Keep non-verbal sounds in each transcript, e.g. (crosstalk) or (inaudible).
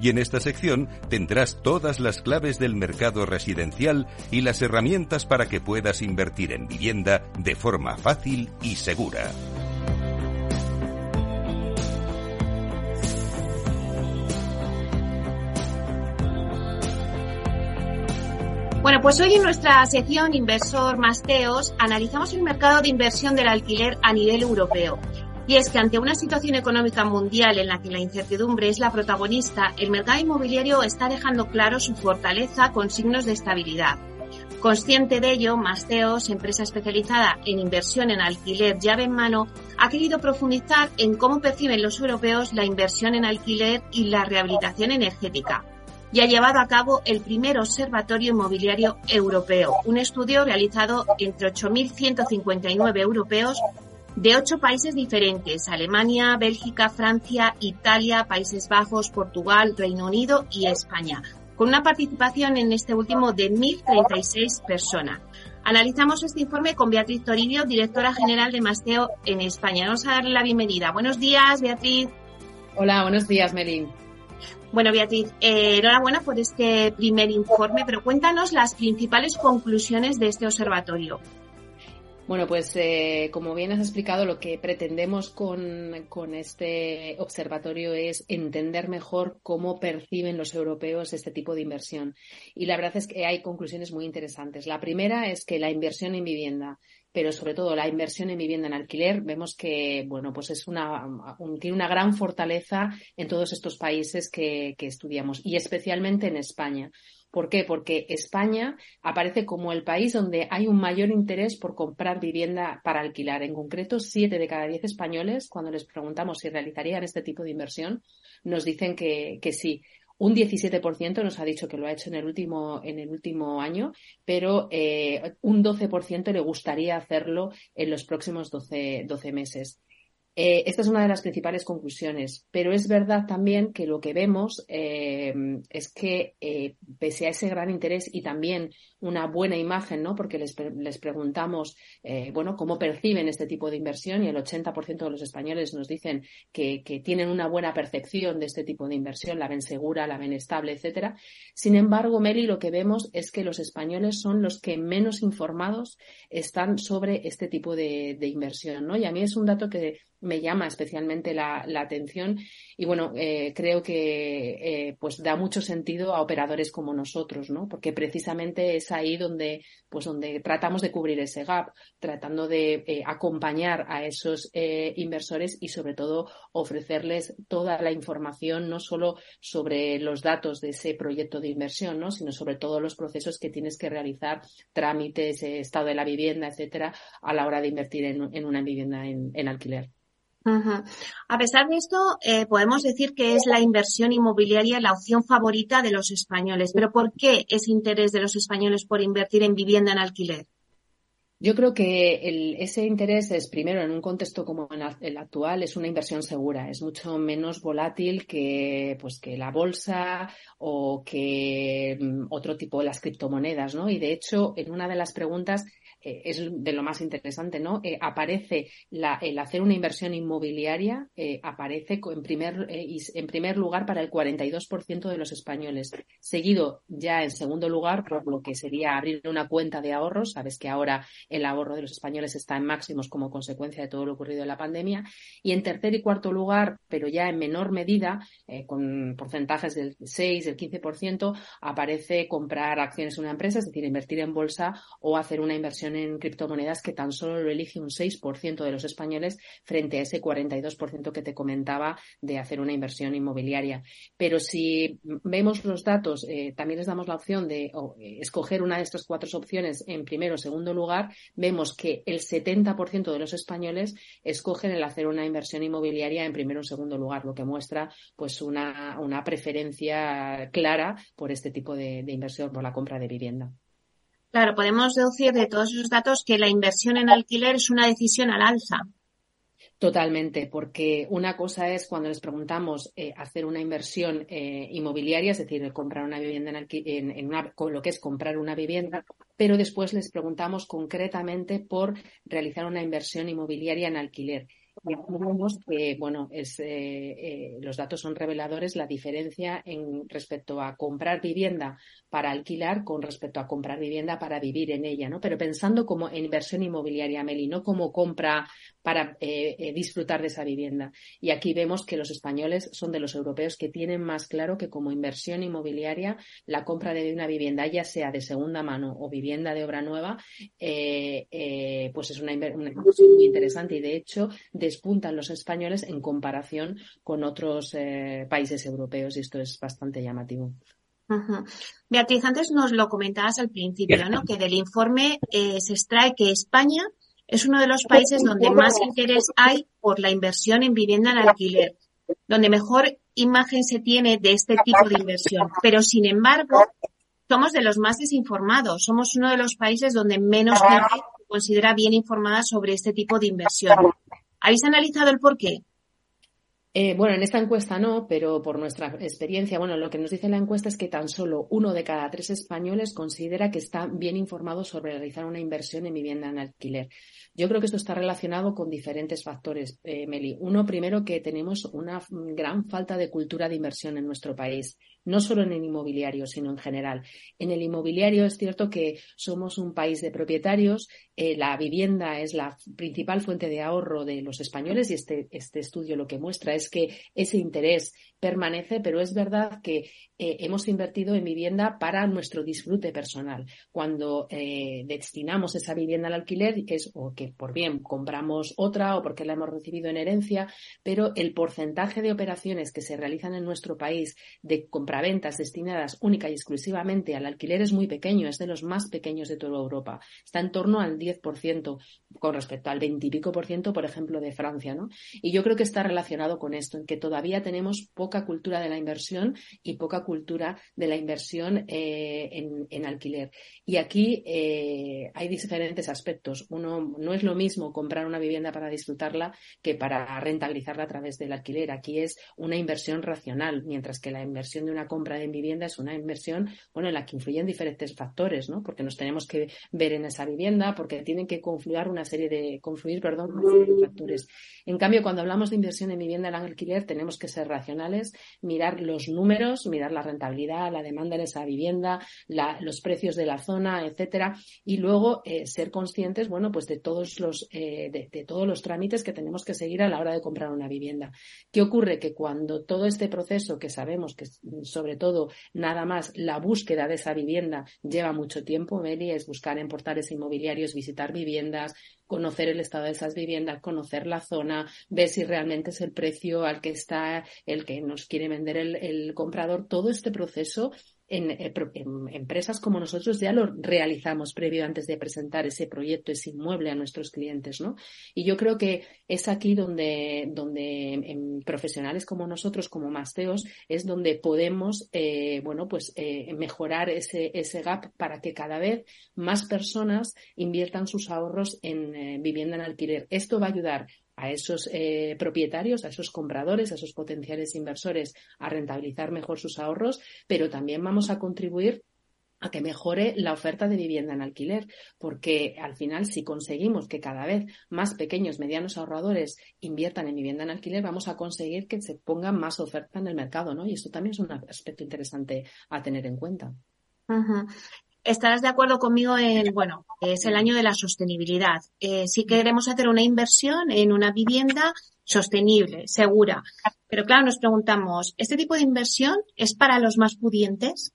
Y en esta sección tendrás todas las claves del mercado residencial y las herramientas para que puedas invertir en vivienda de forma fácil y segura. Bueno, pues hoy en nuestra sección Inversor Masteos analizamos el mercado de inversión del alquiler a nivel europeo. Y es que ante una situación económica mundial en la que la incertidumbre es la protagonista, el mercado inmobiliario está dejando claro su fortaleza con signos de estabilidad. Consciente de ello, Masteos, empresa especializada en inversión en alquiler llave en mano, ha querido profundizar en cómo perciben los europeos la inversión en alquiler y la rehabilitación energética y ha llevado a cabo el primer Observatorio Inmobiliario Europeo, un estudio realizado entre 8.159 europeos de ocho países diferentes, Alemania, Bélgica, Francia, Italia, Países Bajos, Portugal, Reino Unido y España, con una participación en este último de 1.036 personas. Analizamos este informe con Beatriz Toribio, directora general de Masteo en España. Vamos a darle la bienvenida. Buenos días, Beatriz. Hola, buenos días, Melín. Bueno, Beatriz, eh, enhorabuena por este primer informe, pero cuéntanos las principales conclusiones de este observatorio. Bueno, pues eh, como bien has explicado, lo que pretendemos con, con, este observatorio es entender mejor cómo perciben los europeos este tipo de inversión. Y la verdad es que hay conclusiones muy interesantes. La primera es que la inversión en vivienda pero sobre todo la inversión en vivienda en alquiler, vemos que, bueno, pues es una, tiene una gran fortaleza en todos estos países que, que estudiamos y especialmente en España. ¿Por qué? Porque España aparece como el país donde hay un mayor interés por comprar vivienda para alquilar. En concreto, siete de cada diez españoles, cuando les preguntamos si realizarían este tipo de inversión, nos dicen que, que sí. Un 17% nos ha dicho que lo ha hecho en el último, en el último año, pero eh, un 12% le gustaría hacerlo en los próximos 12, 12 meses. Eh, esta es una de las principales conclusiones, pero es verdad también que lo que vemos eh, es que eh, pese a ese gran interés y también una buena imagen, ¿no? Porque les, les preguntamos, bueno, cómo perciben este tipo de inversión y el 80% de los españoles nos dicen que, que, tienen una buena percepción de este tipo de inversión, la ven segura, la ven estable, etcétera. Sin embargo, Meli, lo que vemos es que los españoles son los que menos informados están sobre este tipo de, de inversión, ¿no? Y a mí es un dato que me llama especialmente la, atención y bueno, eh, creo que eh, pues da mucho sentido a operadores como nosotros, ¿no? Porque precisamente es ahí donde, pues donde tratamos de cubrir ese gap, tratando de eh, acompañar a esos inversores y sobre todo ofrecerles toda la información, no solo sobre los datos de ese proyecto de inversión, ¿no? Sino sobre todos los procesos que tienes que realizar, trámites, estado de la vivienda, etcétera, a la hora de invertir en, una vivienda en alquiler. A pesar de esto, eh, podemos decir que es la inversión inmobiliaria la opción favorita de los españoles. Pero ¿por qué ese interés de los españoles por invertir en vivienda en alquiler? Yo creo que ese interés es, primero, en un contexto como el actual, es una inversión segura, es mucho menos volátil que, pues, que la bolsa o que mm, otro tipo de las criptomonedas, ¿no? Y de hecho, en una de las preguntas eh, es de lo más interesante, ¿no? Eh, aparece el hacer una inversión inmobiliaria, eh, aparece en primer, en primer lugar para el 42% de los españoles, seguido ya en segundo lugar por lo que sería abrir una cuenta de ahorros. Sabes que ahora el ahorro de los españoles está en máximos como consecuencia de todo lo ocurrido en la pandemia. Y en tercer y cuarto lugar, pero ya en menor medida, con porcentajes del 6, del 15%, aparece comprar acciones en una empresa, es decir, invertir en bolsa o hacer una inversión en criptomonedas que tan solo lo elige un 6% de los españoles frente a ese 42% que te comentaba de hacer una inversión inmobiliaria. Pero si vemos los datos, eh, también les damos la opción de eh, escoger una de estas cuatro opciones en primero o segundo lugar, vemos que el 70% de los españoles escogen el hacer una inversión inmobiliaria en primero o segundo lugar, lo que muestra pues una, una preferencia clara por este tipo de, de inversión, por la compra de vivienda. Claro, podemos deducir de todos esos datos que la inversión en alquiler es una decisión al alza. Totalmente, porque una cosa es cuando les preguntamos eh, hacer una inversión eh, inmobiliaria, es decir, comprar una vivienda en, en, una, lo que es comprar una vivienda, pero después les preguntamos concretamente por realizar una inversión inmobiliaria en alquiler. Y vemos que, bueno, es, eh, los datos son reveladores la diferencia en respecto a comprar vivienda para alquilar con respecto a comprar vivienda para vivir en ella, ¿no? Pero pensando como en inversión inmobiliaria, Meli, no como compra para eh, eh, disfrutar de esa vivienda. Y aquí vemos que los españoles son de los europeos que tienen más claro que como inversión inmobiliaria la compra de una vivienda, ya sea de segunda mano o vivienda de obra nueva, eh, pues es una, inversión muy interesante y de hecho despuntan los españoles en comparación con otros países europeos y esto es bastante llamativo. Beatriz, antes nos lo comentabas al principio, ¿no? Que del informe eh, se extrae que España es uno de los países donde más interés hay por la inversión en vivienda en alquiler, donde mejor imagen se tiene de este tipo de inversión. Pero sin embargo, somos de los más desinformados. Somos uno de los países donde menos gente considera bien informada sobre este tipo de inversión. ¿Habéis analizado el por qué? Eh, bueno, en esta encuesta no, pero por nuestra experiencia, bueno, lo que nos dice la encuesta es que tan solo uno de cada tres españoles considera que está bien informado sobre realizar una inversión en vivienda en alquiler. Yo creo que esto está relacionado con diferentes factores, eh, Meli. Uno, primero, que tenemos una gran falta de cultura de inversión en nuestro país no solo en el inmobiliario, sino en general. En el inmobiliario es cierto que somos un país de propietarios, eh, la vivienda es la principal fuente de ahorro de los españoles y este, este estudio lo que muestra es que ese interés permanece, pero es verdad que eh, hemos invertido en vivienda para nuestro disfrute personal. Cuando eh, destinamos esa vivienda al alquiler es o que por bien compramos otra o porque la hemos recibido en herencia, pero el porcentaje de operaciones que se realizan en nuestro país de compraventas destinadas única y exclusivamente al alquiler es muy pequeño, es de los más pequeños de toda Europa. Está en torno al 10% con respecto al 20 y pico por ciento, por ejemplo, de Francia, ¿no? Y yo creo que está relacionado con esto, en que todavía tenemos poca cultura de la inversión y poca cultura de la inversión eh, en, alquiler. Y aquí eh, hay diferentes aspectos. Uno, no es lo mismo comprar una vivienda para disfrutarla que para rentabilizarla a través del alquiler. Aquí es una inversión racional, mientras que la inversión de una compra de vivienda es una inversión, bueno, en la que influyen diferentes factores, ¿no? Porque nos tenemos que ver en esa vivienda, porque tienen que confluir una serie de, confluir, perdón, factores. En cambio, cuando hablamos de inversión en vivienda en alquiler, tenemos que ser racionales, mirar los números, mirar la rentabilidad, la demanda en esa vivienda, los precios de la zona, etcétera, y luego eh, ser conscientes, bueno, pues de todos los eh, de, todos los trámites que tenemos que seguir a la hora de comprar una vivienda. ¿Qué ocurre? Que cuando todo este proceso, que sabemos que sobre todo nada más la búsqueda de esa vivienda lleva mucho tiempo, Meli, es buscar en portales inmobiliarios, visitar viviendas, conocer el estado de esas viviendas, conocer la zona, ver si realmente es el precio al que está el que nos quiere vender el, comprador. Todo este proceso en, eh, en, empresas como nosotros ya lo realizamos previo antes de presentar ese proyecto, ese inmueble a nuestros clientes, ¿no? Y yo creo que es aquí donde, donde en profesionales como nosotros, como Masteos, es donde podemos, eh, bueno, pues eh, mejorar ese, ese gap para que cada vez más personas inviertan sus ahorros en vivienda en alquiler. Esto va a ayudar a esos eh, propietarios, a esos compradores, a esos potenciales inversores a rentabilizar mejor sus ahorros, pero también vamos a contribuir a que mejore la oferta de vivienda en alquiler, porque al final si conseguimos que cada vez más pequeños, medianos ahorradores inviertan en vivienda en alquiler, vamos a conseguir que se ponga más oferta en el mercado, ¿no? Y esto también es un aspecto interesante a tener en cuenta. Estarás de acuerdo conmigo en, bueno, es el año de la sostenibilidad. Eh, si queremos hacer una inversión en una vivienda sostenible, segura. Pero claro, nos preguntamos, ¿este tipo de inversión es para los más pudientes?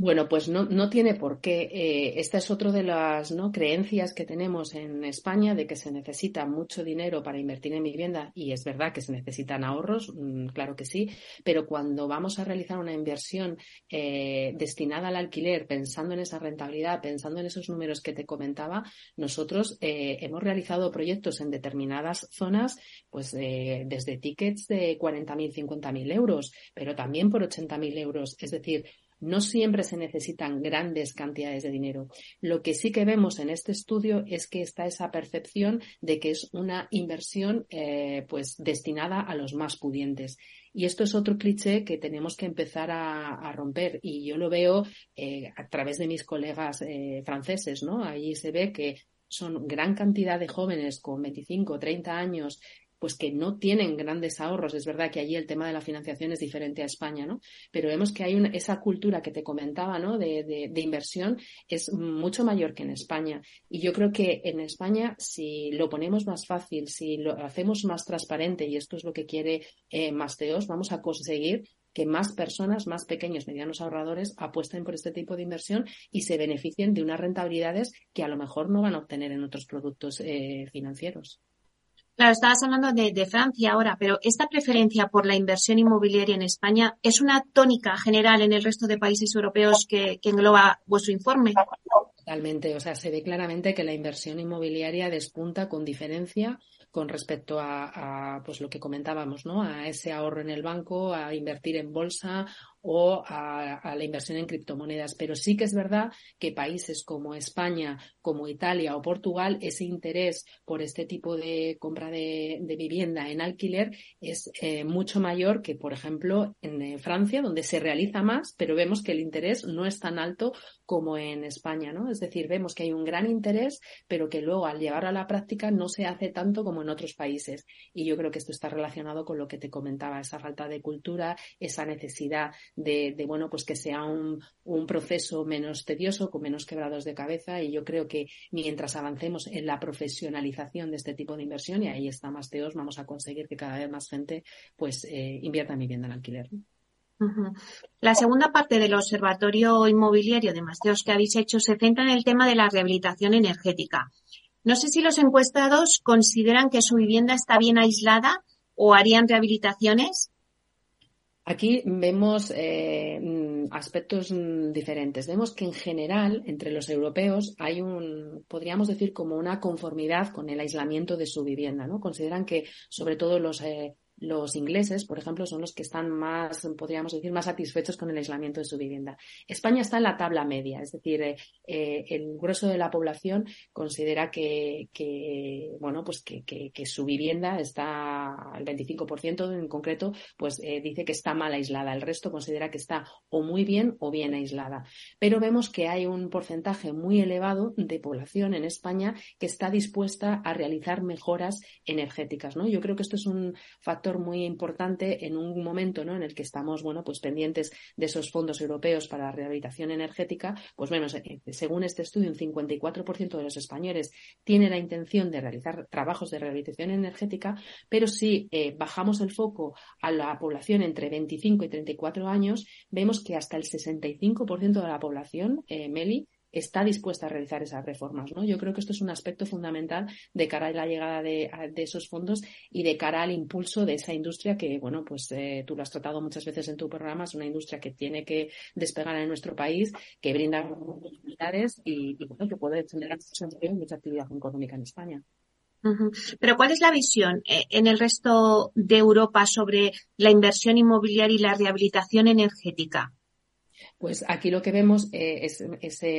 Bueno, pues no, no tiene por qué. Eh, esta es otra de las ¿no? creencias que tenemos en España de que se necesita mucho dinero para invertir en vivienda y es verdad que se necesitan ahorros, mm, claro que sí, pero cuando vamos a realizar una inversión eh, destinada al alquiler, pensando en esa rentabilidad, pensando en esos números que te comentaba, nosotros eh, hemos realizado proyectos en determinadas zonas, pues desde tickets de 40.000, 50.000 euros, pero también por 80.000 euros. Es decir, no siempre se necesitan grandes cantidades de dinero. Lo que sí que vemos en este estudio es que está esa percepción de que es una inversión eh, pues destinada a los más pudientes. Y esto es otro cliché que tenemos que empezar a, romper. Y yo lo veo eh, a través de mis colegas eh, franceses, ¿no? Allí se ve que son gran cantidad de jóvenes con 25 o 30 años pues que no tienen grandes ahorros. Es verdad que allí el tema de la financiación es diferente a España, ¿no? Pero vemos que hay esa cultura que te comentaba, ¿no? De, de, inversión es mucho mayor que en España. Y yo creo que en España, si lo ponemos más fácil, si lo hacemos más transparente, y esto es lo que quiere eh, Masteos, vamos a conseguir que más personas, más pequeños, medianos ahorradores, apuesten por este tipo de inversión y se beneficien de unas rentabilidades que a lo mejor no van a obtener en otros productos eh, financieros. Claro, estabas hablando de, Francia ahora, pero esta preferencia por la inversión inmobiliaria en España es una tónica general en el resto de países europeos que, engloba vuestro informe. Totalmente, o sea, se ve claramente que la inversión inmobiliaria despunta con diferencia con respecto a, pues lo que comentábamos, ¿no? A ese ahorro en el banco, a invertir en bolsa o a, la inversión en criptomonedas. Pero sí que es verdad que países como España, como Italia o Portugal, ese interés por este tipo de compra de, vivienda en alquiler es eh, mucho mayor que, por ejemplo, en eh, Francia, donde se realiza más, pero vemos que el interés no es tan alto como en España, ¿no? Es decir, vemos que hay un gran interés, pero que luego al llevarlo a la práctica no se hace tanto como en otros países. Y yo creo que esto está relacionado con lo que te comentaba, esa falta de cultura, esa necesidad de, bueno, pues que sea un, proceso menos tedioso, con menos quebrados de cabeza. Y yo creo que mientras avancemos en la profesionalización de este tipo de inversión, y ahí está Masteos, vamos a conseguir que cada vez más gente pues eh, invierta en vivienda en alquiler. La segunda parte del observatorio inmobiliario de Masteos que habéis hecho se centra en el tema de la rehabilitación energética. No sé si los encuestados consideran que su vivienda está bien aislada o harían rehabilitaciones. Aquí vemos eh, aspectos mm, diferentes. Vemos que en general entre los europeos hay un, podríamos decir, como una conformidad con el aislamiento de su vivienda. ¿no? Consideran que, sobre todo los eh, los ingleses, por ejemplo, son los que están más, podríamos decir, más satisfechos con el aislamiento de su vivienda. España está en la tabla media, es decir, eh, eh, el grueso de la población considera que, bueno, pues que, su vivienda está, el 25% en concreto, pues eh, dice que está mal aislada. El resto considera que está o muy bien o bien aislada. Pero vemos que hay un porcentaje muy elevado de población en España que está dispuesta a realizar mejoras energéticas, ¿no? Yo creo que esto es un factor muy importante en un momento ¿no? en el que estamos bueno, pues pendientes de esos fondos europeos para la rehabilitación energética, pues vemos, eh, según este estudio, un 54% de los españoles tiene la intención de realizar trabajos de rehabilitación energética, pero si eh, bajamos el foco a la población entre 25 y 34 años, vemos que hasta el 65% de la población, eh, Meli, está dispuesta a realizar esas reformas. ¿no? Yo creo que esto es un aspecto fundamental de cara a la llegada de, esos fondos y de cara al impulso de esa industria que, bueno, pues eh, tú lo has tratado muchas veces en tu programa, es una industria que tiene que despegar en nuestro país, que brinda oportunidades y, que puede generar mucha actividad económica en España. Pero ¿cuál es la visión eh, en el resto de Europa sobre la inversión inmobiliaria y la rehabilitación energética? Pues aquí lo que vemos eh, es,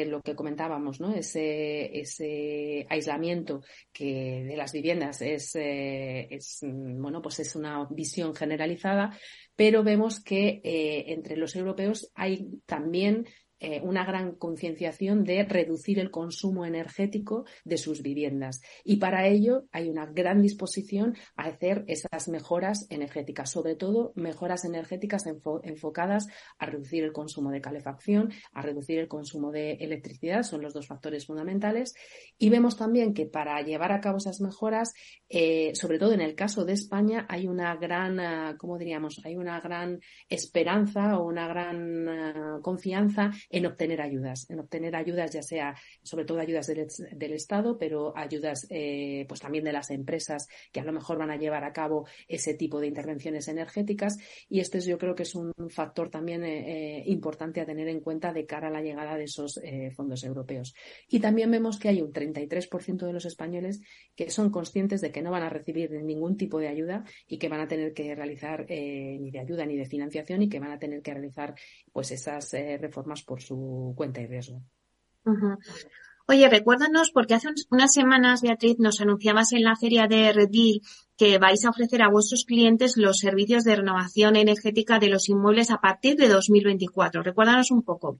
lo que comentábamos, ¿no? Ese, ese aislamiento que de las viviendas es, eh, es, bueno, pues es una visión generalizada, pero vemos que eh, entre los europeos hay también eh, una gran concienciación de reducir el consumo energético de sus viviendas. Y para ello hay una gran disposición a hacer esas mejoras energéticas, sobre todo mejoras energéticas enfocadas a reducir el consumo de calefacción, a reducir el consumo de electricidad, son los dos factores fundamentales. Y vemos también que para llevar a cabo esas mejoras, eh, sobre todo en el caso de España, hay una gran, eh, ¿cómo diríamos? Hay una gran esperanza o una gran confianza en obtener ayudas, en obtener ayudas ya sea, sobre todo ayudas del, Estado, pero ayudas pues también de las empresas que a lo mejor van a llevar a cabo ese tipo de intervenciones energéticas. Y este yo creo que es un factor también importante a tener en cuenta de cara a la llegada de esos fondos europeos. Y también vemos que hay un 33% de los españoles que son conscientes de que no van a recibir ningún tipo de ayuda y que van a tener que realizar eh, ni de ayuda ni de financiación y que van a tener que realizar pues esas eh, reformas por su cuenta y riesgo. Oye, recuérdanos, porque hace unas semanas, Beatriz, nos anunciabas en la feria de Redil que vais a ofrecer a vuestros clientes los servicios de renovación energética de los inmuebles a partir de 2024. Recuérdanos un poco.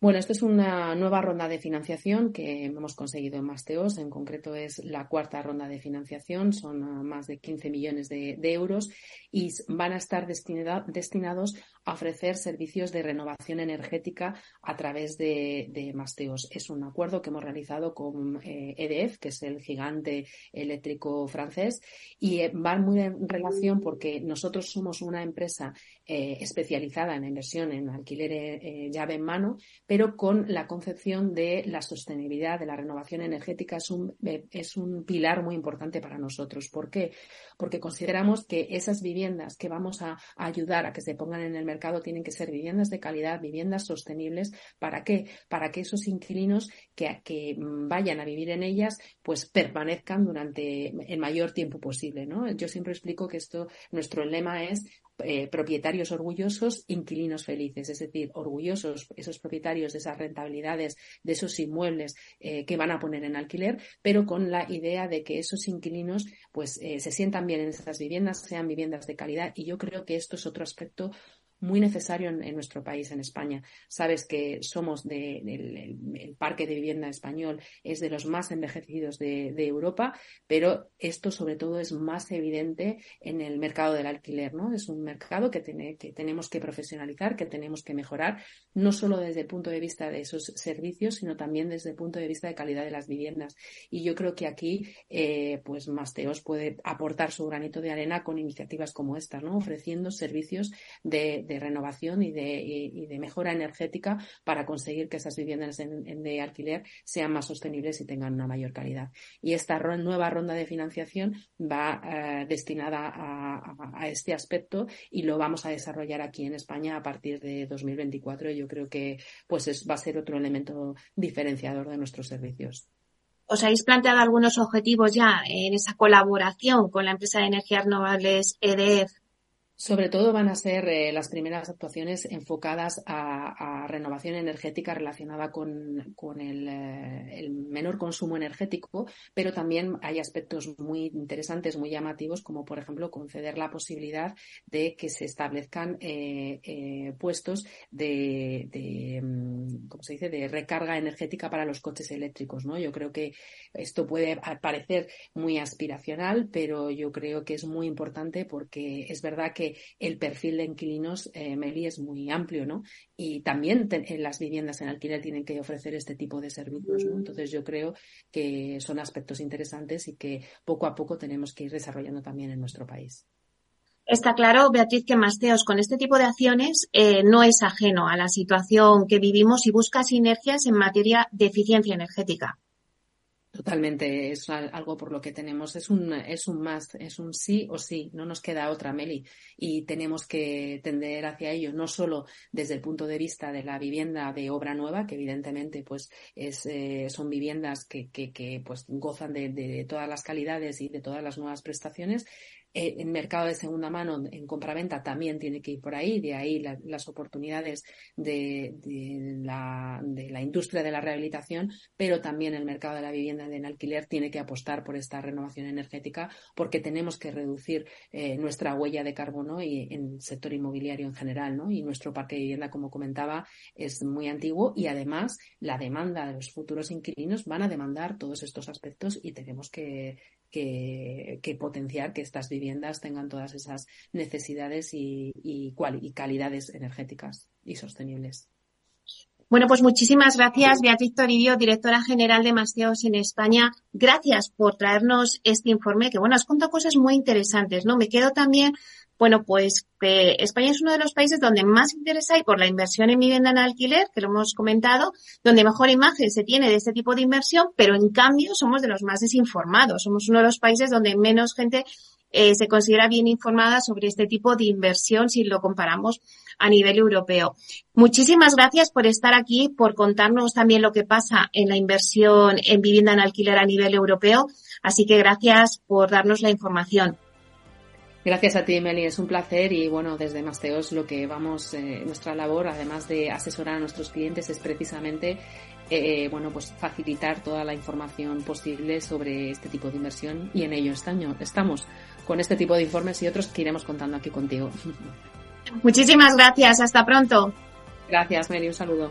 Bueno, esto es una nueva ronda de financiación que hemos conseguido en Masteos. En concreto es la cuarta ronda de financiación. Son ah, más de 15 millones de, euros y van a estar destinados ofrecer servicios de renovación energética a través de, Masteos. Es un acuerdo que hemos realizado con EDF, eh, e que es el gigante eléctrico francés, y eh, va muy en relación porque nosotros somos una empresa eh, especializada en inversión en alquiler llave en mano, pero con la concepción de la sostenibilidad, de la renovación energética, es un, eh, es un pilar muy importante para nosotros. ¿Por qué? Porque consideramos que esas viviendas que vamos a, ayudar a que se pongan en el mercado tienen que ser viviendas de calidad, viviendas sostenibles. ¿Para qué? Para que esos inquilinos que, que vayan a vivir en ellas, pues permanezcan durante el mayor tiempo posible. ¿no? Yo siempre explico que esto, nuestro lema es eh, propietarios orgullosos, inquilinos felices, es decir, orgullosos esos propietarios de esas rentabilidades, de esos inmuebles eh, que van a poner en alquiler, pero con la idea de que esos inquilinos pues eh, se sientan bien en esas viviendas, sean viviendas de calidad y yo creo que esto es otro aspecto muy necesario en, nuestro país, en España. Sabes que somos de, el, parque de vivienda español es de los más envejecidos de, Europa, pero esto sobre todo es más evidente en el mercado del alquiler, ¿no? Es un mercado que, tiene, que tenemos que profesionalizar, que tenemos que mejorar, no solo desde el punto de vista de esos servicios, sino también desde el punto de vista de calidad de las viviendas. Y yo creo que aquí, eh, pues Masteos puede aportar su granito de arena con iniciativas como esta, ¿no? Ofreciendo servicios de de renovación y de, de, mejora energética para conseguir que esas viviendas de alquiler sean más sostenibles y tengan una mayor calidad. Y esta nueva ronda de financiación va eh, destinada a, este aspecto y lo vamos a desarrollar aquí en España a partir de 2024. Y yo creo que pues va a ser otro elemento diferenciador de nuestros servicios. ¿Os habéis planteado algunos objetivos ya en esa colaboración con la empresa de energías renovables EDF sobre todo van a ser eh, las primeras actuaciones enfocadas a, renovación energética relacionada con, eh, el, menor consumo energético, pero también hay aspectos muy interesantes, muy llamativos, como por ejemplo conceder la posibilidad de que se establezcan eh, puestos de, de, mm, ¿cómo se dice?, de recarga energética para los coches eléctricos. ¿no? Yo creo que esto puede parecer muy aspiracional, pero yo creo que es muy importante porque es verdad que el perfil de inquilinos, eh, Meli, es muy amplio, ¿no? Y también las viviendas en alquiler tienen que ofrecer este tipo de servicios, ¿no? Entonces yo creo que son aspectos interesantes y que poco a poco tenemos que ir desarrollando también en nuestro país. Está claro, Beatriz, que Masteos con este tipo de acciones eh, no es ajeno a la situación que vivimos y busca sinergias en materia de eficiencia energética. Totalmente, es algo por lo que tenemos, es un, es un más, es un sí o sí, no nos queda otra, Meli, y tenemos que tender hacia ello, no solo desde el punto de vista de la vivienda de obra nueva, que evidentemente pues es, eh, son viviendas que, que, que pues gozan de, de, todas las calidades y de todas las nuevas prestaciones, eh, el mercado de segunda mano en compraventa también tiene que ir por ahí, de ahí las oportunidades de, la, de, la, industria de la rehabilitación, pero también el mercado de la vivienda en alquiler tiene que apostar por esta renovación energética porque tenemos que reducir eh, nuestra huella de carbono y en el sector inmobiliario en general, ¿no? Y nuestro parque de vivienda, como comentaba, es muy antiguo y además la demanda de los futuros inquilinos van a demandar todos estos aspectos y tenemos que que, potenciar que estas viviendas tengan todas esas necesidades y, y, y calidades energéticas y sostenibles. Bueno, pues muchísimas gracias, Beatriz Toribio, directora general de Masteos en España. Gracias por traernos este informe, que bueno, has contado cosas muy interesantes, ¿no? Me quedo también bueno, pues España es uno de los países donde más interés hay por la inversión en vivienda en alquiler, que lo hemos comentado, donde mejor imagen se tiene de este tipo de inversión, pero en cambio somos de los más desinformados. Somos uno de los países donde menos gente eh, se considera bien informada sobre este tipo de inversión si lo comparamos a nivel europeo. Muchísimas gracias por estar aquí, por contarnos también lo que pasa en la inversión en vivienda en alquiler a nivel europeo. Así que gracias por darnos la información. Gracias a ti, Meli, es un placer y bueno, desde Masteos lo que vamos, eh, nuestra labor, además de asesorar a nuestros clientes, es precisamente eh, bueno, pues facilitar toda la información posible sobre este tipo de inversión y en ello estamos con este tipo de informes y otros que iremos contando aquí contigo. Muchísimas gracias, hasta pronto. Gracias, Meli, un saludo.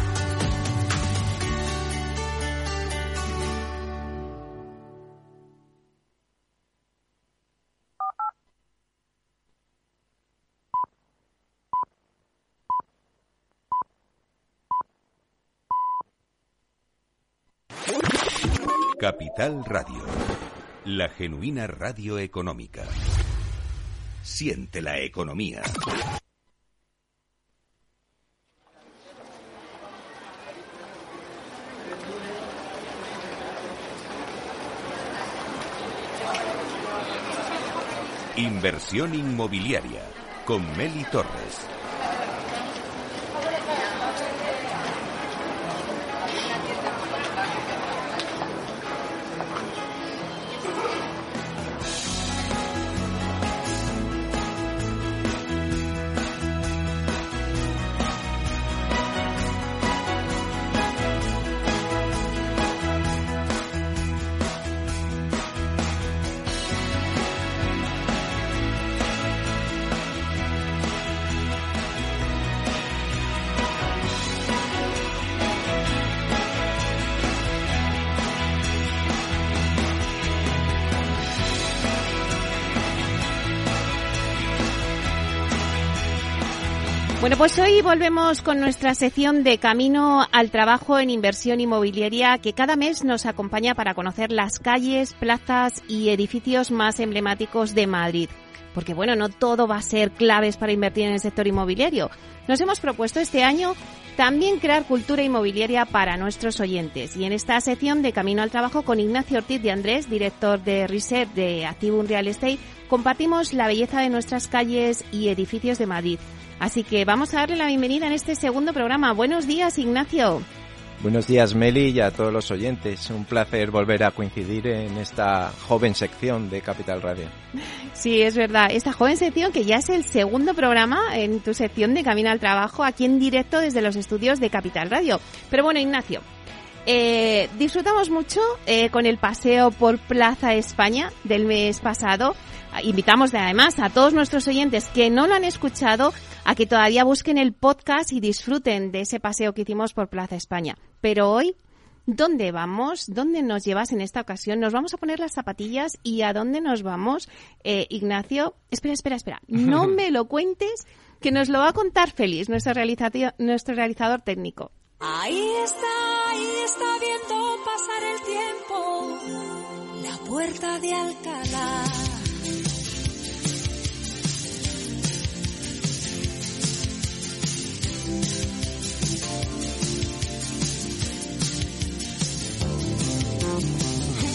Capital Radio, la genuina radio económica. Siente la economía. Inversión inmobiliaria con Meli Torres. Bueno, pues hoy volvemos con nuestra sección de Camino al Trabajo en Inversión Inmobiliaria que cada mes nos acompaña para conocer las calles, plazas y edificios más emblemáticos de Madrid. Porque bueno, no todo va a ser claves para invertir en el sector inmobiliario. Nos hemos propuesto este año también crear cultura inmobiliaria para nuestros oyentes. Y en esta sección de Camino al Trabajo con Ignacio Ortiz de Andrés, director de Reset de Activum Real Estate, compartimos la belleza de nuestras calles y edificios de Madrid Así que vamos a darle la bienvenida en este segundo programa. Buenos días, Ignacio. Buenos días, Meli, y a todos los oyentes. Un placer volver a coincidir en esta joven sección de Capital Radio. Sí, es verdad. Esta joven sección que ya es el segundo programa en tu sección de Camino al Trabajo, aquí en directo desde los estudios de Capital Radio. Pero bueno, Ignacio, eh, disfrutamos mucho eh, con el paseo por Plaza España del mes pasado. Invitamos además a todos nuestros oyentes que no lo han escuchado a que todavía busquen el podcast y disfruten de ese paseo que hicimos por Plaza España. Pero hoy, ¿dónde vamos? ¿Dónde nos llevas en esta ocasión? Nos vamos a poner las zapatillas y ¿a dónde nos vamos? Eh, Ignacio, espera, espera, espera. No (laughs) me lo cuentes, que nos lo va a contar Félix, nuestro, nuestro realizador técnico. Ahí está, ahí está viendo pasar el tiempo, la puerta de Alcalá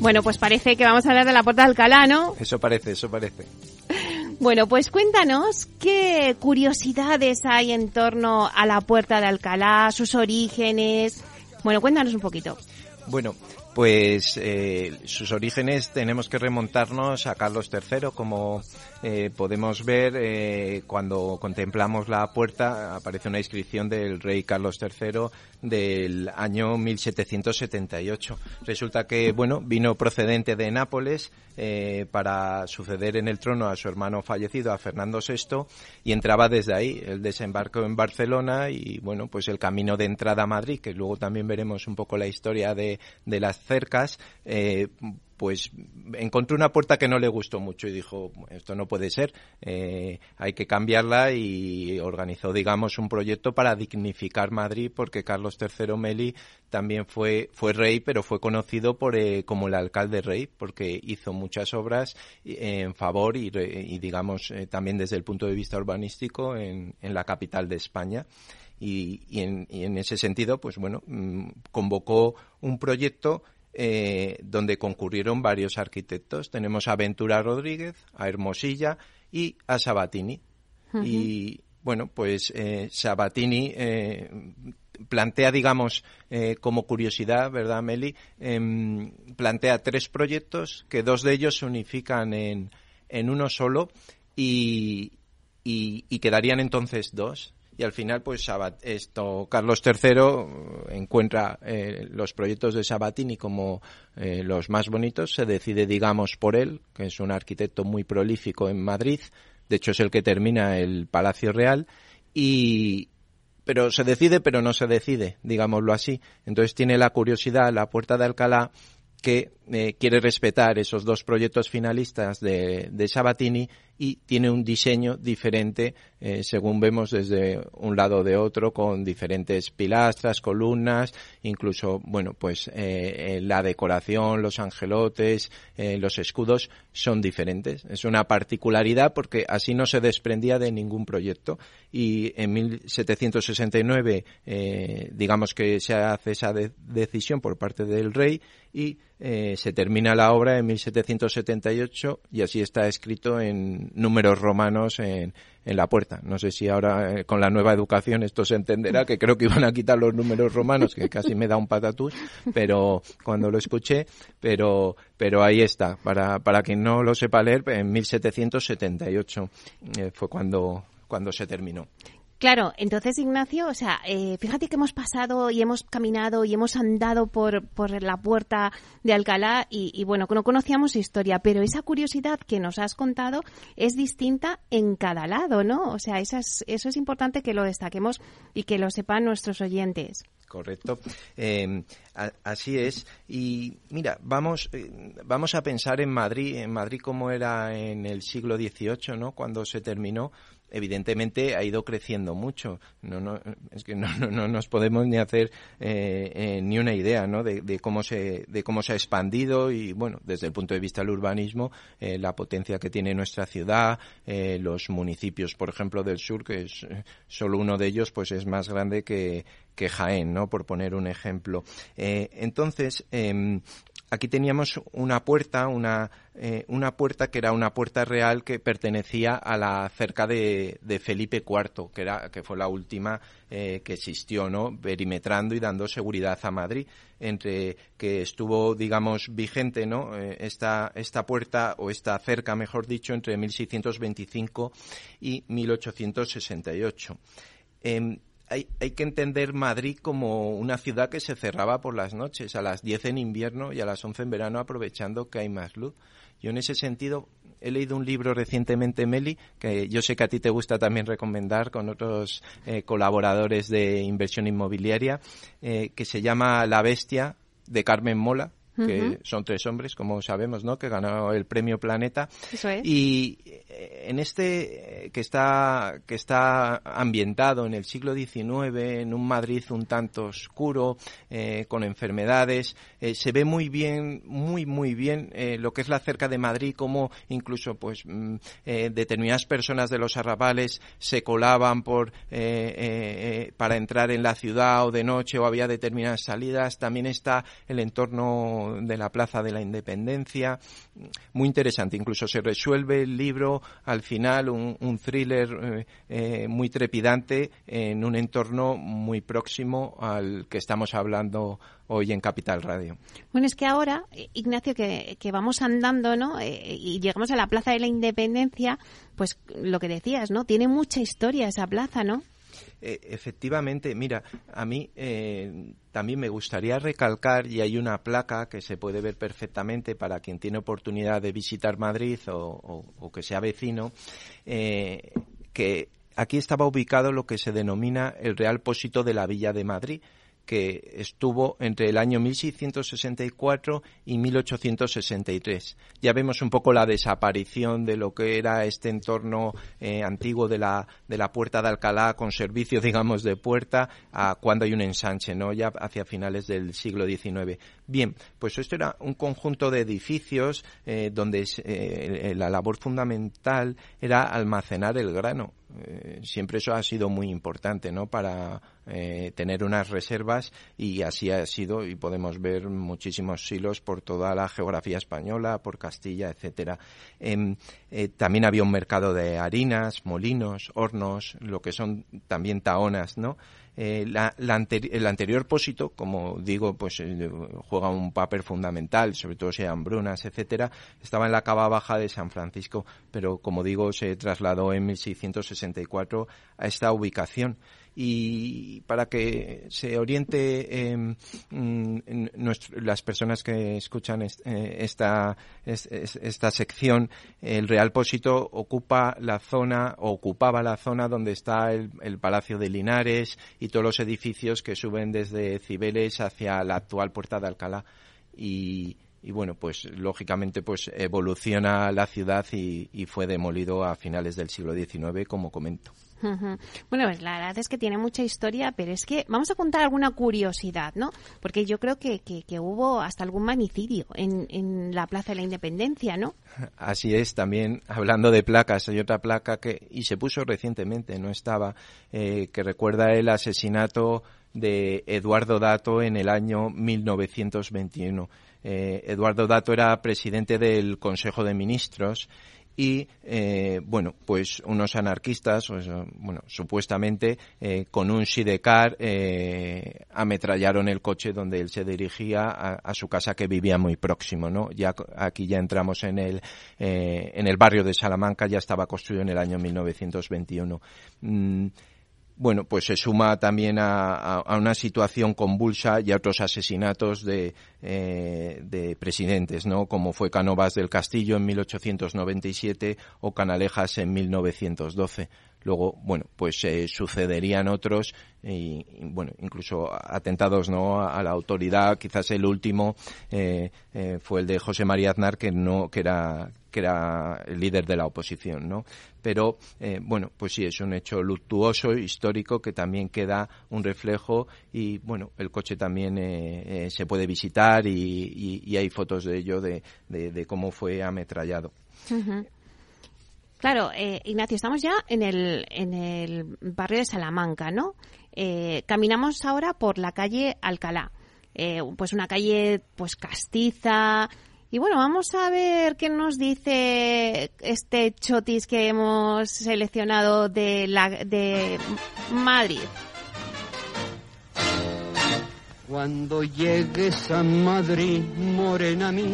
bueno, pues parece que vamos a hablar de la Puerta de Alcalá, ¿no? Eso parece, eso parece. Bueno, pues cuéntanos qué curiosidades hay en torno a la Puerta de Alcalá, sus orígenes. Bueno, cuéntanos un poquito. Bueno, pues eh, sus orígenes tenemos que remontarnos a Carlos III, como eh, podemos ver eh, cuando contemplamos la puerta aparece una inscripción del rey Carlos III del año 1778. Resulta que bueno vino procedente de Nápoles eh, para suceder en el trono a su hermano fallecido a Fernando VI y entraba desde ahí. El desembarco en Barcelona y bueno pues el camino de entrada a Madrid que luego también veremos un poco la historia de, de las cercas eh, pues encontró una puerta que no le gustó mucho y dijo, esto no puede ser, eh, hay que cambiarla y organizó, digamos, un proyecto para dignificar Madrid porque Carlos III Meli también fue, fue rey, pero fue conocido por, eh, como el alcalde rey porque hizo muchas obras en favor y, digamos, eh, también desde el punto de vista urbanístico en, en la capital de España. Y, y, en, y, en, ese sentido, pues bueno, mm, convocó un proyecto eh, donde concurrieron varios arquitectos. Tenemos a Ventura Rodríguez, a Hermosilla y a Sabatini. Y bueno, pues eh, Sabatini eh, plantea, digamos, como curiosidad, ¿verdad, Meli? Em, plantea tres proyectos que dos de ellos se unifican en, en uno solo y, y, y quedarían entonces dos y al final pues esto Carlos III encuentra eh, los proyectos de Sabatini como eh, los más bonitos se decide digamos por él que es un arquitecto muy prolífico en Madrid de hecho es el que termina el Palacio Real y pero se decide pero no se decide digámoslo así. Entonces tiene la curiosidad la puerta de Alcalá que eh, quiere respetar esos dos proyectos finalistas de Sabatini y tiene un diseño diferente eh, según vemos desde un lado de otro con diferentes pilastras, columnas, incluso, bueno, pues eh, eh la decoración, los angelotes, eh, los escudos son diferentes. Es una particularidad porque así no se desprendía de ningún proyecto y en 1769 eh, digamos que se hace esa de decisión por parte del rey y se termina la obra en 1778 y así está escrito en números romanos en, en la puerta. No sé si ahora eh, con la nueva educación esto se entenderá, que creo que iban a quitar los números romanos, que casi me da un patatús, pero cuando lo escuché, pero, pero ahí está. Para, para quien no lo sepa leer, en 1778 eh, fue cuando, cuando se terminó. Claro, entonces Ignacio, o sea, eh, fíjate que hemos pasado y hemos caminado y hemos andado por, por la puerta de Alcalá y, bueno, no conocíamos historia, pero esa curiosidad que nos has contado es distinta en cada lado, ¿no? O sea, eso es, eso es importante que lo destaquemos y que lo sepan nuestros oyentes. Correcto. A, así es. Y mira, vamos, eh, vamos a pensar en Madrid, en Madrid como era en el siglo XVIII, ¿no? Cuando se terminó evidentemente ha ido creciendo mucho. No, no, es que no, no, no nos podemos ni hacer eh, eh, ni una idea ¿no? de, cómo se, de cómo se ha expandido y, bueno, desde el punto de vista del urbanismo, eh, la potencia que tiene nuestra ciudad, los municipios, por ejemplo, del sur, que es solo uno de ellos, pues es más grande que, que Jaén, ¿no? Por poner un ejemplo. Entonces, eh, aquí teníamos una puerta, una, eh, una puerta que era una puerta real que pertenecía a la cerca de, Felipe IV, que, era, que fue la última eh, que existió, ¿no? Perimetrando y dando seguridad a Madrid, entre que estuvo, digamos, vigente, ¿no? Eh, esta, esta puerta, o esta cerca, mejor dicho, entre 1625 y 1868. Hay, hay, que entender Madrid como una ciudad que se cerraba por las noches, a las 10 en invierno y a las 11 en verano, aprovechando que hay más luz. Yo en ese sentido he leído un libro recientemente, Meli, que yo sé que a ti te gusta también recomendar con otros eh, colaboradores de inversión inmobiliaria, eh, que se llama La Bestia de Carmen Mola, que uh -huh. son tres hombres, como sabemos, ¿no? Que ganó el premio Planeta. Eso es. Y en este que está que está ambientado en el siglo XIX, en un Madrid un tanto oscuro, eh, con enfermedades, eh, se ve muy bien, muy muy bien eh, lo que es la cerca de Madrid, como incluso pues mm, determinadas personas de los arrabales se colaban por para entrar en la ciudad o de noche o había determinadas salidas. También está el entorno de la Plaza de la Independencia. Muy interesante, incluso se resuelve el libro al final, un, thriller eh, eh, muy trepidante en un entorno muy próximo al que estamos hablando hoy en Capital Radio. Bueno, es que ahora, Ignacio, que, vamos andando, ¿no? Eh, y llegamos a la Plaza de la Independencia, pues lo que decías, ¿no? Tiene mucha historia esa plaza, ¿no? Eh, efectivamente, mira, a mí eh, también me gustaría recalcar, y hay una placa que se puede ver perfectamente para quien tiene oportunidad de visitar Madrid o, que sea vecino, que aquí estaba ubicado lo que se denomina el Real Pósito de la Villa de Madrid, que estuvo entre el año 1664 y 1863. Ya vemos un poco la desaparición de lo que era este entorno eh, antiguo de la, de la Puerta de Alcalá con servicio, (laughs) digamos, de puerta a cuando hay un ensanche, ¿no? Ya hacia finales del siglo XIX. Bien, pues esto era un conjunto de edificios eh, donde eh, la labor fundamental era almacenar el grano. siempre eso ha sido muy importante, ¿no? Para eh, tener unas reservas y así ha sido y podemos ver muchísimos silos por toda la geografía española, por Castilla, etcétera. Em, eh, también había un mercado de harinas, molinos, hornos, lo que son también taonas, ¿no? Eh, el anterior pósito, como digo, pues juega un papel fundamental, sobre todo si hay hambrunas, etcétera, estaba en la cava baja de San Francisco, pero como digo, se trasladó en 1664 a esta ubicación y para que se oriente mm, las personas que escuchan eh, esta, esta sección, el Real Pósito ocupa la zona, ocupaba la zona donde está el, Palacio de Linares y todos los edificios que suben desde Cibeles hacia la actual Puerta de Alcalá. Y, bueno, pues lógicamente pues evoluciona la ciudad y, y fue demolido a finales del siglo XIX, como comento. Bueno, pues la verdad es que tiene mucha historia, pero es que vamos a contar alguna curiosidad, ¿no? Porque yo creo que, que, hubo hasta algún magnicidio en, en, la Plaza de la Independencia, ¿no? Así es, también hablando de placas, hay otra placa que, y se puso recientemente, no estaba, eh, que recuerda el asesinato de Eduardo Dato en el año 1921. Eh, Eduardo Dato era presidente del Consejo de Ministros y eh, bueno pues unos anarquistas pues, bueno supuestamente eh, con un sidecar eh, ametrallaron el coche donde él se dirigía a, su casa que vivía muy próximo no ya aquí ya entramos en el en el barrio de Salamanca ya estaba construido en el año 1921 bueno, pues se suma también a, una situación convulsa y a otros asesinatos de, eh, de, presidentes, ¿no? Como fue Canovas del Castillo en 1897 o Canalejas en 1912. Luego, bueno, pues se sucederían otros y, bueno, incluso atentados, ¿no? A, la autoridad. Quizás el último eh, eh, fue el de José María Aznar, que no, que era que era el líder de la oposición, ¿no? Pero, eh, bueno, pues sí, es un hecho luctuoso, histórico, que también queda un reflejo y, bueno, el coche también eh, eh, se puede visitar y, hay fotos de ello, de, cómo fue ametrallado. Claro, Ignacio, estamos ya en el, en el barrio de Salamanca, ¿no? caminamos ahora por la calle Alcalá. pues una calle pues castiza, y bueno, vamos a ver qué nos dice este chotis que hemos seleccionado de, la, de Madrid. Cuando llegues a Madrid, morena mía,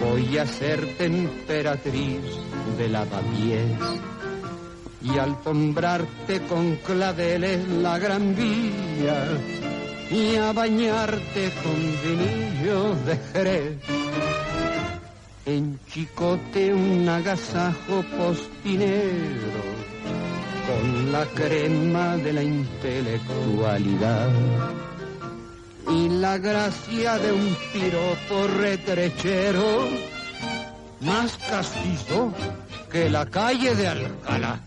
voy a ser temperatriz de lavapiés y alfombrarte con claveles la gran vía y a bañarte con vinillo de Jerez. En Chicote un agasajo postinero con la crema de la intelectualidad y la gracia de un piropo retrechero más castizo que la calle de Alcalá.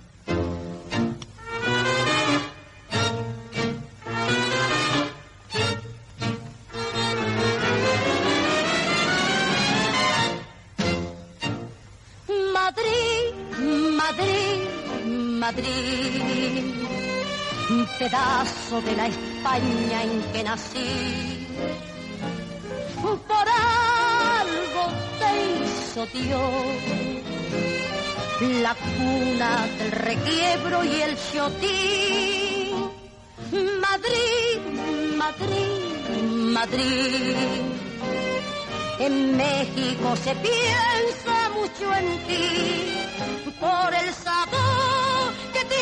pedazo de la España en que nací. Por algo te hizo Dios la cuna del requiebro y el chotín. Madrid, Madrid, Madrid. En México se piensa mucho en ti por el sabor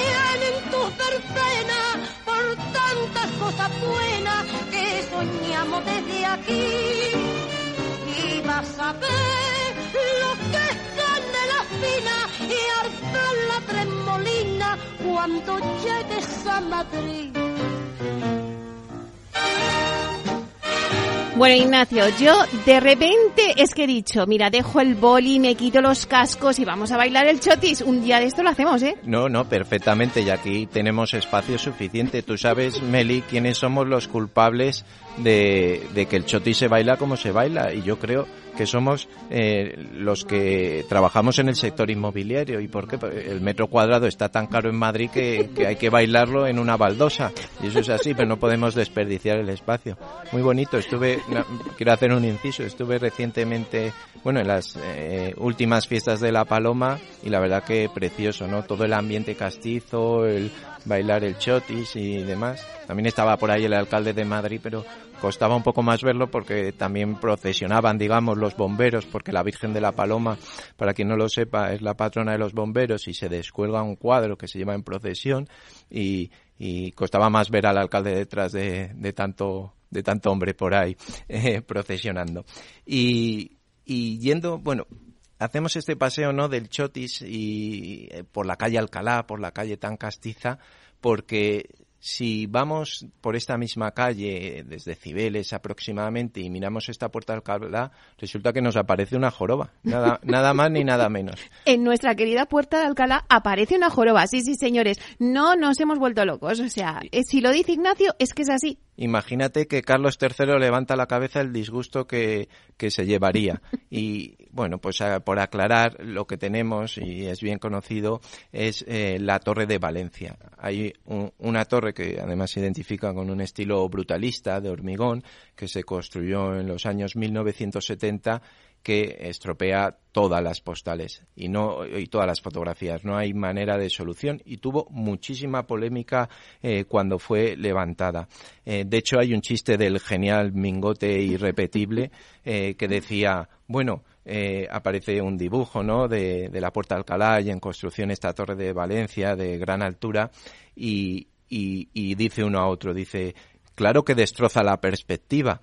que tienen tus verbenas, por tantas cosas buenas que soñamos desde aquí. Y vas a ver lo que es la fina y hartar la tremolina cuando llegues a Madrid. Bueno, Ignacio, yo de repente es que he dicho, mira, dejo el boli, me quito los cascos y vamos a bailar el chotis. Un día de esto lo hacemos, ¿eh? No, no, perfectamente, y aquí tenemos espacio suficiente. Tú sabes, Meli, quiénes somos los culpables de, de que el chotis se baila como se baila, y yo creo que somos eh, los que trabajamos en el sector inmobiliario. ¿Y por qué? El metro cuadrado está tan caro en Madrid que, hay que bailarlo en una baldosa. Y eso es así, pero no podemos desperdiciar el espacio. Muy bonito. Estuve, quiero hacer un inciso, estuve recientemente, bueno, en las eh, últimas fiestas de La Paloma y la verdad que precioso, ¿no? Todo el ambiente castizo, el bailar el chotis y demás. También estaba por ahí el alcalde de Madrid, pero costaba un poco más verlo porque también procesionaban, digamos, los bomberos, porque la Virgen de la Paloma, para quien no lo sepa, es la patrona de los bomberos y se descuelga un cuadro que se lleva en procesión y, y costaba más ver al alcalde detrás de, de tanto de tanto hombre por ahí (laughs) eh, procesionando. Y, y yendo, bueno, hacemos este paseo no del Chotis y eh, por la calle Alcalá, por la calle tan castiza, porque si vamos por esta misma calle desde Cibeles aproximadamente y miramos esta puerta de Alcalá, resulta que nos aparece una joroba, nada, (laughs) nada más ni nada menos. En nuestra querida puerta de Alcalá aparece una joroba, sí, sí, señores, no nos hemos vuelto locos, o sea, eh, si lo dice Ignacio es que es así. Imagínate que Carlos III levanta la cabeza el disgusto que, que se llevaría. Y bueno, pues por aclarar, lo que tenemos, y es bien conocido, es eh, la Torre de Valencia. Hay un, una torre que además se identifica con un estilo brutalista de hormigón que se construyó en los años 1970 que estropea todas las postales y no y todas las fotografías no hay manera de solución y tuvo muchísima polémica eh, cuando fue levantada eh, de hecho hay un chiste del genial mingote irrepetible eh, que decía bueno aparece un dibujo ¿no? de, la Puerta de Alcalá y en construcción esta torre de Valencia de gran altura y, y dice uno a otro, dice, claro que destroza la perspectiva,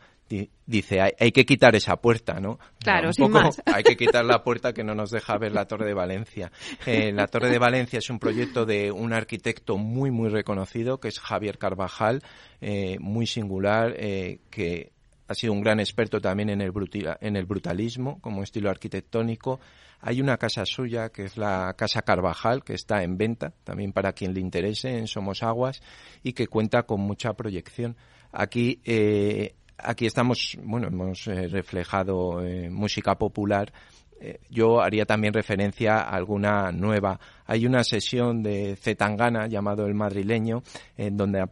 dice hay, hay, que quitar esa puerta, ¿no? Claro, un sin poco, más. Hay que quitar la puerta que no nos deja ver la Torre de Valencia. Eh, la Torre de Valencia es un proyecto de un arquitecto muy, muy reconocido, que es Javier Carvajal, eh, muy singular, eh, que ha sido un gran experto también en el, brutal, en el brutalismo como estilo arquitectónico. Hay una casa suya que es la Casa Carvajal, que está en venta, también para quien le interese, en Somos Aguas, y que cuenta con mucha proyección. Aquí eh, aquí estamos, bueno, hemos eh, reflejado eh, música popular. Eh, yo haría también referencia a alguna nueva. Hay una sesión de Zetangana llamado El Madrileño, en donde,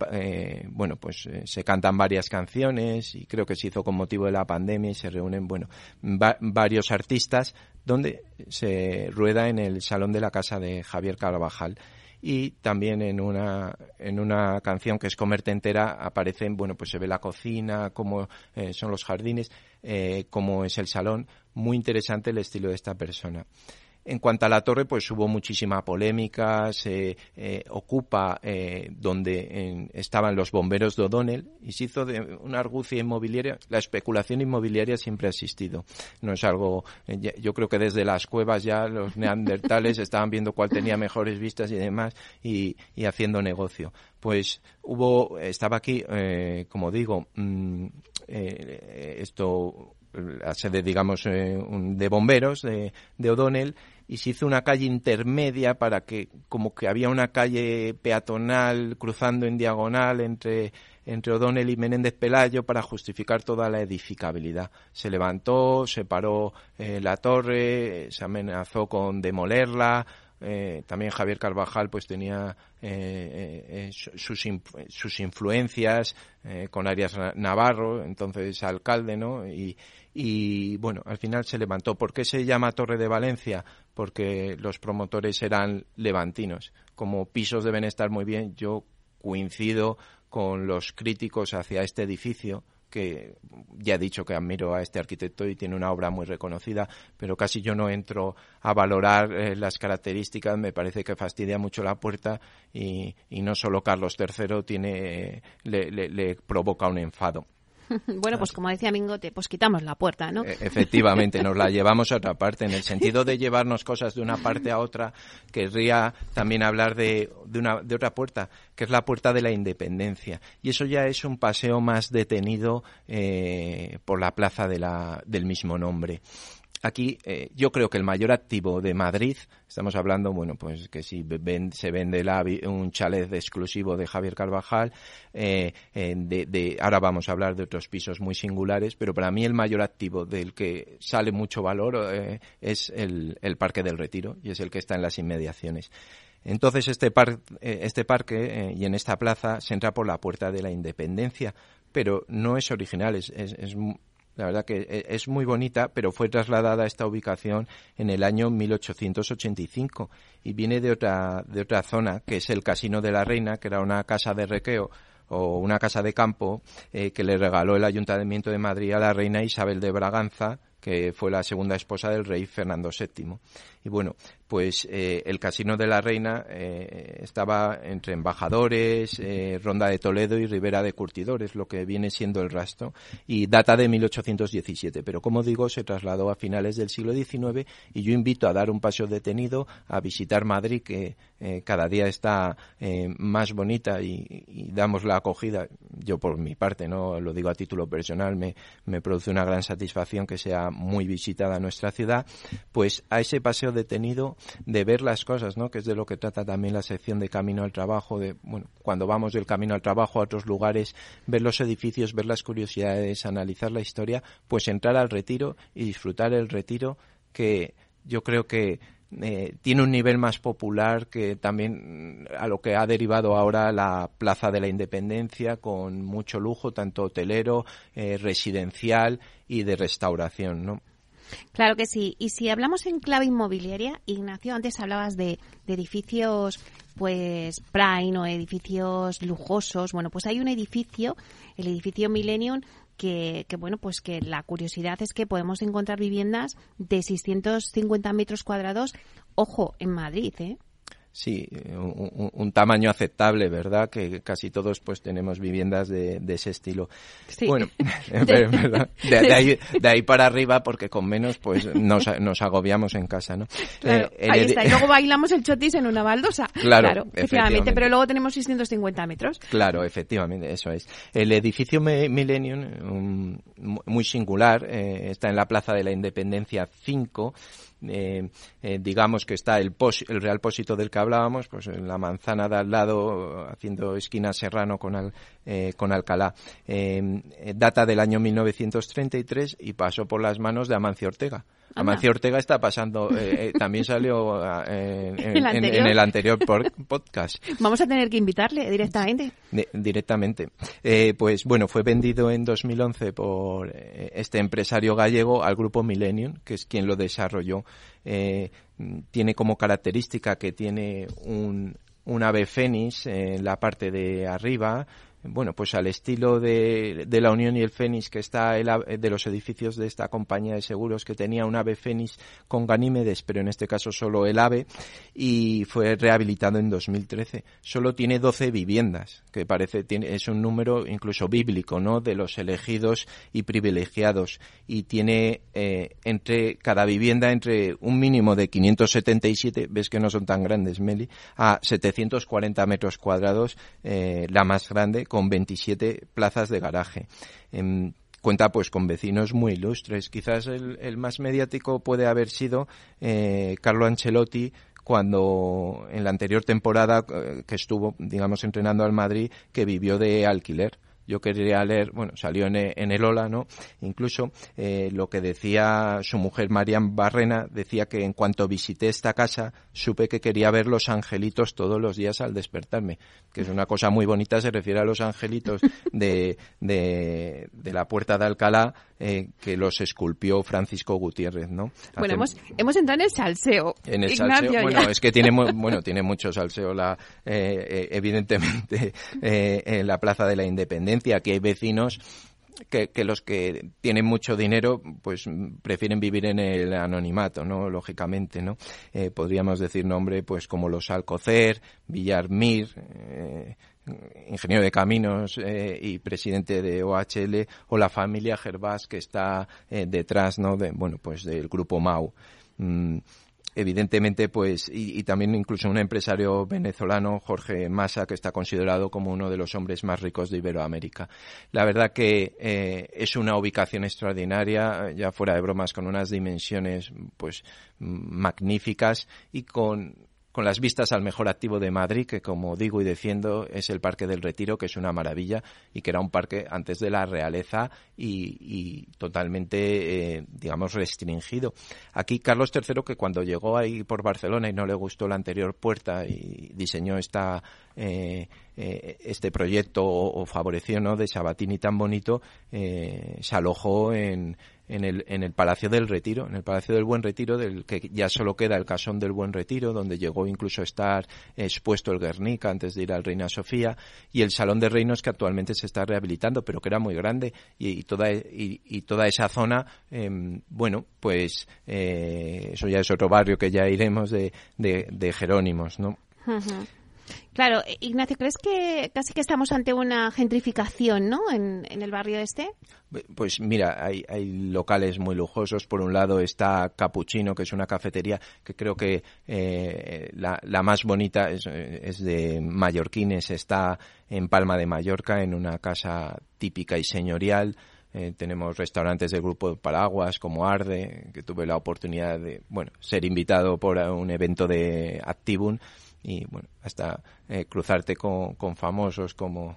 bueno, pues se cantan varias canciones y creo que se hizo con motivo de la pandemia y se reúnen, bueno, va varios artistas donde se rueda en el Salón de la Casa de Javier Carvajal y también en una en una canción que es comerte entera aparecen bueno pues se ve la cocina cómo eh, son los jardines eh, cómo es el salón. Muy interesante el estilo de esta persona en cuanto a la torre, pues hubo muchísima polémica, se eh, ocupa eh, donde estaban los bomberos de O'Donnell y se hizo de una argucia inmobiliaria. La especulación inmobiliaria siempre ha existido. No es algo, eh, yo creo que desde las cuevas ya los neandertales (laughs) estaban viendo cuál tenía mejores vistas y demás y, haciendo negocio. Pues hubo, estaba aquí, eh, como digo, mmm, esto la sede, digamos, eh, de bomberos de O'Donnell y se hizo una calle intermedia para que, como que había una calle peatonal cruzando en diagonal entre, entre O'Donnell y Menéndez Pelayo para justificar toda la edificabilidad. Se levantó, se paró eh, la torre, se amenazó con demolerla, eh, también Javier Carvajal pues tenía eh, sus, sus influencias con Arias Navarro, entonces alcalde, ¿no? Y, y bueno, al final se levantó. ¿Por qué se llama Torre de Valencia? Porque los promotores eran levantinos. Como pisos deben estar muy bien, yo coincido con los críticos hacia este edificio que ya he dicho que admiro a este arquitecto y tiene una obra muy reconocida, pero casi yo no entro a valorar eh, las características, me parece que fastidia mucho la puerta y, no solo Carlos III tiene, le provoca un enfado. (laughs) bueno, pues como decía Mingote, pues quitamos la puerta, ¿no? E-, efectivamente, nos la (laughs) llevamos a otra parte. En el sentido de llevarnos cosas de una parte a otra, querría también hablar de, de, una, de otra puerta, que es la puerta de la independencia. Y eso ya es un paseo más detenido eh, por la plaza de la, del mismo nombre aquí eh, yo creo que el mayor activo de Madrid, estamos hablando, bueno, pues que si se vende un chalet exclusivo de Javier Carvajal, eh, de, ahora vamos a hablar de otros pisos muy singulares, pero para mí el mayor activo del que sale mucho valor eh, es el, Parque del Retiro y es el que está en las inmediaciones. Entonces este, este parque y en esta plaza se entra por la Puerta de la Independencia, pero no es original, es, es la verdad que eh, es muy bonita, pero fue trasladada a esta ubicación en el año 1885 y viene de otra, de otra zona, que es el Casino de la Reina, que era una casa de requeo o una casa de campo eh, que le regaló el Ayuntamiento de Madrid a la reina Isabel de Braganza, que fue la segunda esposa del rey Fernando VII. Y bueno, pues eh, el Casino de la Reina eh, estaba entre embajadores, eh, Ronda de Toledo y Ribera de Curtidores, lo que viene siendo el rastro, y data de 1817. Pero como digo, se trasladó a finales del siglo XIX y yo invito a dar un paseo detenido, a visitar Madrid, que cada día está más bonita y, damos la acogida. Yo por mi parte, no lo digo a título personal, me, me produce una gran satisfacción que sea muy visitada nuestra ciudad, pues a ese paseo detenido de ver las cosas, ¿no? Que es de lo que trata también la sección de camino al trabajo, de, bueno, cuando vamos del camino al trabajo a otros lugares, ver los edificios, ver las curiosidades, analizar la historia, pues entrar al retiro y disfrutar el retiro que yo creo que eh, tiene un nivel más popular que también a lo que ha derivado ahora la Plaza de la Independencia con mucho lujo, tanto hotelero, eh, residencial y de restauración, ¿no? Claro que sí. Y si hablamos en clave inmobiliaria, Ignacio, antes hablabas de, edificios pues prime o edificios lujosos. Bueno, pues hay un edificio, el edificio Millennium, que, que, bueno, pues que la curiosidad es que podemos encontrar viviendas de 650 metros cuadrados, ojo, en Madrid, ¿eh? Sí, un, tamaño aceptable, ¿verdad? Que casi todos pues tenemos viviendas de, ese estilo. Bueno, (laughs) De, ahí, para arriba, porque con menos pues nos, agobiamos en casa, ¿no? Eh, ahí está. Y luego (laughs) bailamos el chotis en una baldosa. Claro, efectivamente. Pero luego tenemos 650 metros. Claro, efectivamente, eso es. El edificio Millennium, muy singular, eh, está en la Plaza de la Independencia 5 eh, eh, digamos que está el, el Real Pósito del que hablábamos, pues en la manzana de al lado, haciendo esquina Serrano con, eh, con Alcalá. data del año 1933 y pasó por las manos de Amancio Ortega. Amancio Ortega está pasando, eh, eh, también salió eh, en, (laughs) ¿El anterior podcast. Vamos a tener que invitarle directamente. directamente. pues bueno, fue vendido en 2011 por este empresario gallego al grupo Millennium, que es quien lo desarrolló. tiene como característica que tiene un, un ave fénix en la parte de arriba, bueno, pues al estilo de, la Unión y el Fénix que está el, de los edificios de esta compañía de seguros que tenía un ave Fénix con Ganímedes, pero en este caso solo el ave y fue rehabilitado en 2013. Solo tiene 12 viviendas, que parece tiene, es un número incluso bíblico, ¿no? De los elegidos y privilegiados y tiene eh, entre cada vivienda entre un mínimo de 577, ves que no son tan grandes, Meli, a 740 metros cuadrados, eh, la más grande con 27 plazas de garaje. Em, cuenta pues con vecinos muy ilustres. Quizás el, más mediático puede haber sido eh, Carlo Ancelotti cuando en la anterior temporada eh, que estuvo, digamos, entrenando al Madrid, que vivió de alquiler yo quería leer, bueno, salió en, en el Ola, ¿no? Incluso eh, lo que decía su mujer Marian Barrena, decía que en cuanto visité esta casa, supe que quería ver los angelitos todos los días al despertarme, que es una cosa muy bonita, se refiere a los angelitos de, de, de la puerta de Alcalá, eh, que los esculpió Francisco Gutiérrez, ¿no? Bueno, hemos, hemos entrado en el salseo. En el salseo, bueno, es que tiene, bueno, tiene mucho salseo, la, eh, eh, evidentemente, (laughs) en la Plaza de la Independencia. Aquí hay vecinos que, que, los que tienen mucho dinero pues prefieren vivir en el anonimato, ¿no? Lógicamente, ¿no? podríamos decir nombre pues como los Alcocer, Villarmir, eh, ingeniero de caminos eh, y presidente de OHL, o la familia Gervás que está eh, detrás, ¿no? Bueno, pues del grupo Mau. Mm, evidentemente, pues, y, también incluso un empresario venezolano, Jorge Massa, que está considerado como uno de los hombres más ricos de Iberoamérica. La verdad que eh, es una ubicación extraordinaria, ya fuera de bromas, con unas dimensiones, pues, magníficas y con con las vistas al mejor activo de Madrid, que como digo y defiendo es el Parque del Retiro, que es una maravilla y que era un parque antes de la realeza y, totalmente, eh, digamos, restringido. Aquí Carlos III, que cuando llegó ahí por Barcelona y no le gustó la anterior puerta y diseñó esta eh, eh, este proyecto o, favoreció ¿no? de Sabatini tan bonito, se alojó en, en el, en el Palacio del Retiro, en el Palacio del Buen Retiro, del que ya solo queda el Casón del Buen Retiro, donde llegó incluso a estar expuesto el Guernica antes de ir al Reina Sofía, y el Salón de Reinos que actualmente se está rehabilitando, pero que era muy grande, y, toda, y, toda esa zona, em, bueno, pues eh, eso ya es otro barrio que ya iremos de, de, Jerónimos, ¿no? Claro, Ignacio, ¿crees que casi que estamos ante una gentrificación, ¿no? En, el barrio este. Pues mira, hay, locales muy lujosos. Por un lado está Capuchino, que es una cafetería que creo que eh, la, más bonita es, de mallorquines. Está en Palma de Mallorca, en una casa típica y señorial. Eh, tenemos restaurantes del grupo Paraguas como Arde, que tuve la oportunidad de, bueno, ser invitado por un evento de Activum y bueno, hasta eh, cruzarte con, con famosos como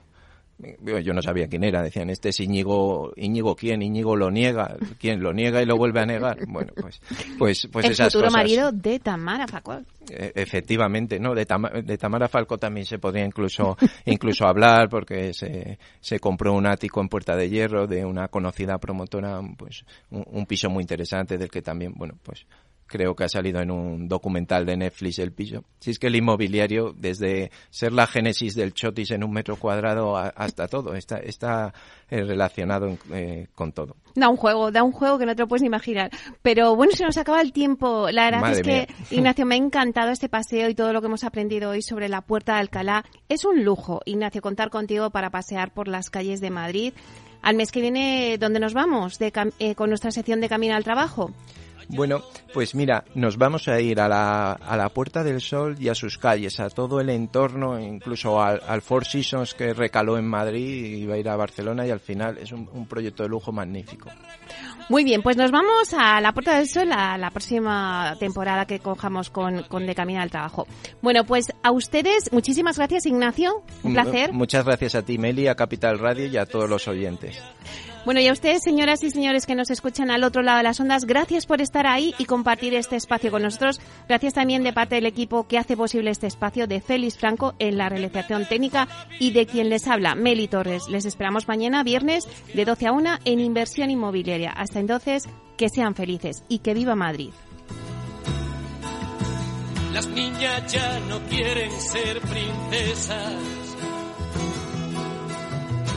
yo no sabía quién era, decían, este es Íñigo, Íñigo quién, Íñigo lo niega, quién lo niega y lo vuelve a negar. Bueno, pues, pues, pues El esas futuro marido de Tamara Falco. E, efectivamente, ¿no? De, de, Tamara Falco también se podría incluso, incluso hablar porque se, se compró un ático en Puerta de Hierro de una conocida promotora, pues un piso muy interesante del que también, bueno, pues creo que ha salido en un documental de Netflix el piso. Si es que el inmobiliario, desde ser la génesis del chotis en un metro cuadrado hasta todo, está, está eh, relacionado eh, con todo. Da un juego, da un juego que no te lo puedes ni imaginar. Pero bueno, se nos acaba el tiempo. La verdad es que, (laughs) Ignacio, me ha encantado este paseo y todo lo que hemos aprendido hoy sobre la Puerta de Alcalá. Es un lujo, Ignacio, contar contigo para pasear por las calles de Madrid. Al mes que viene, ¿dónde nos vamos de, eh, con nuestra sección de Camino al Trabajo? Bueno, pues mira, nos vamos a ir a la, a la Puerta del Sol y a sus calles, a todo el entorno, incluso al, al Four Seasons que recaló en Madrid y va a ir a Barcelona y al final es un, proyecto de lujo magnífico. Muy bien, pues nos vamos a la Puerta del Sol a la próxima temporada que cojamos con, con De Camino al Trabajo. Bueno, pues a ustedes, muchísimas gracias Ignacio, un placer. Muchas gracias a ti Meli, a Capital Radio y a todos los oyentes. Bueno, y a ustedes, señoras y señores que nos escuchan al otro lado de las ondas, gracias por estar ahí y compartir este espacio con nosotros. Gracias también de parte del equipo que hace posible este espacio de Félix Franco en la realización técnica y de quien les habla, Meli Torres. Les esperamos mañana, viernes, de 12 a 1 en Inversión Inmobiliaria. Hasta entonces, que sean felices y que viva Madrid. Las niñas ya no quieren ser princesas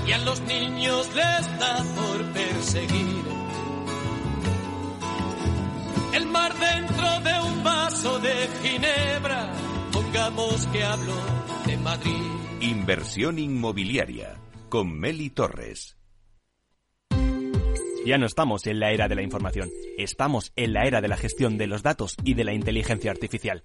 y a los niños les da por perseguir. El mar dentro de un vaso de ginebra, pongamos que hablo de Madrid. Inversión inmobiliaria con Meli Torres. Ya no estamos en la era de la información, estamos en la era de la gestión de los datos y de la inteligencia artificial.